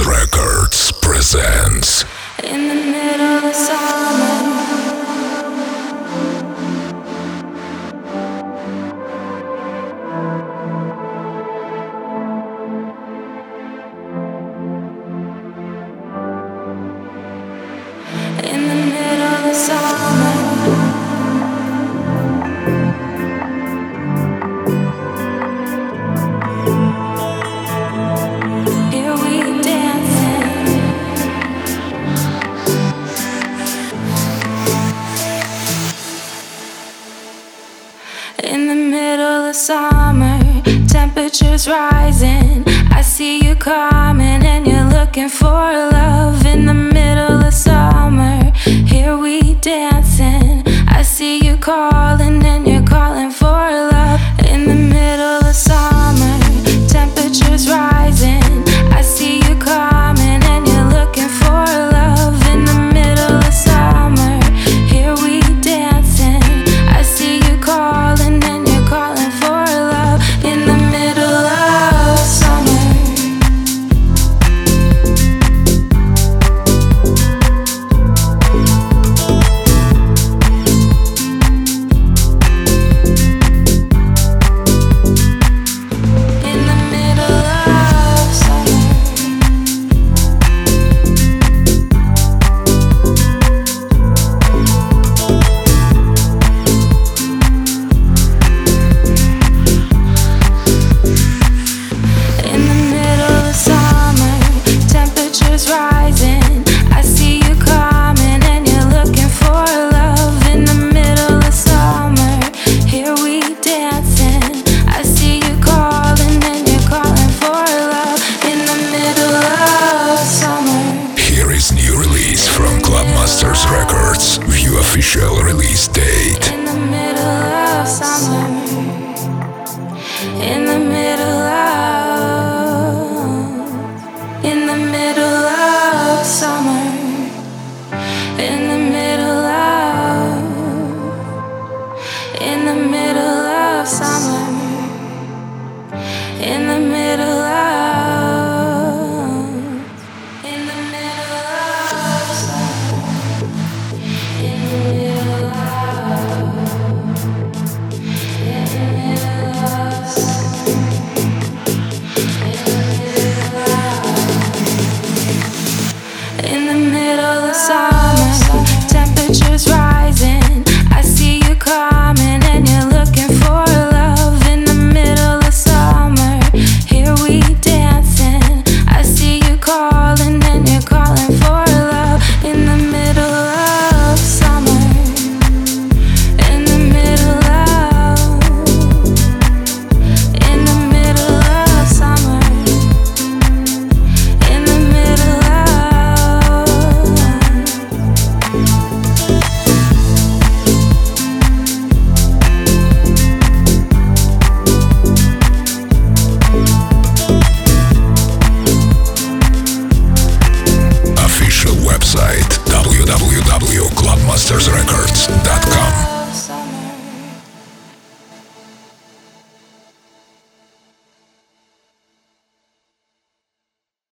Records presents In the middle of summer temperatures rising. I see you coming and you're looking for love in the official release date.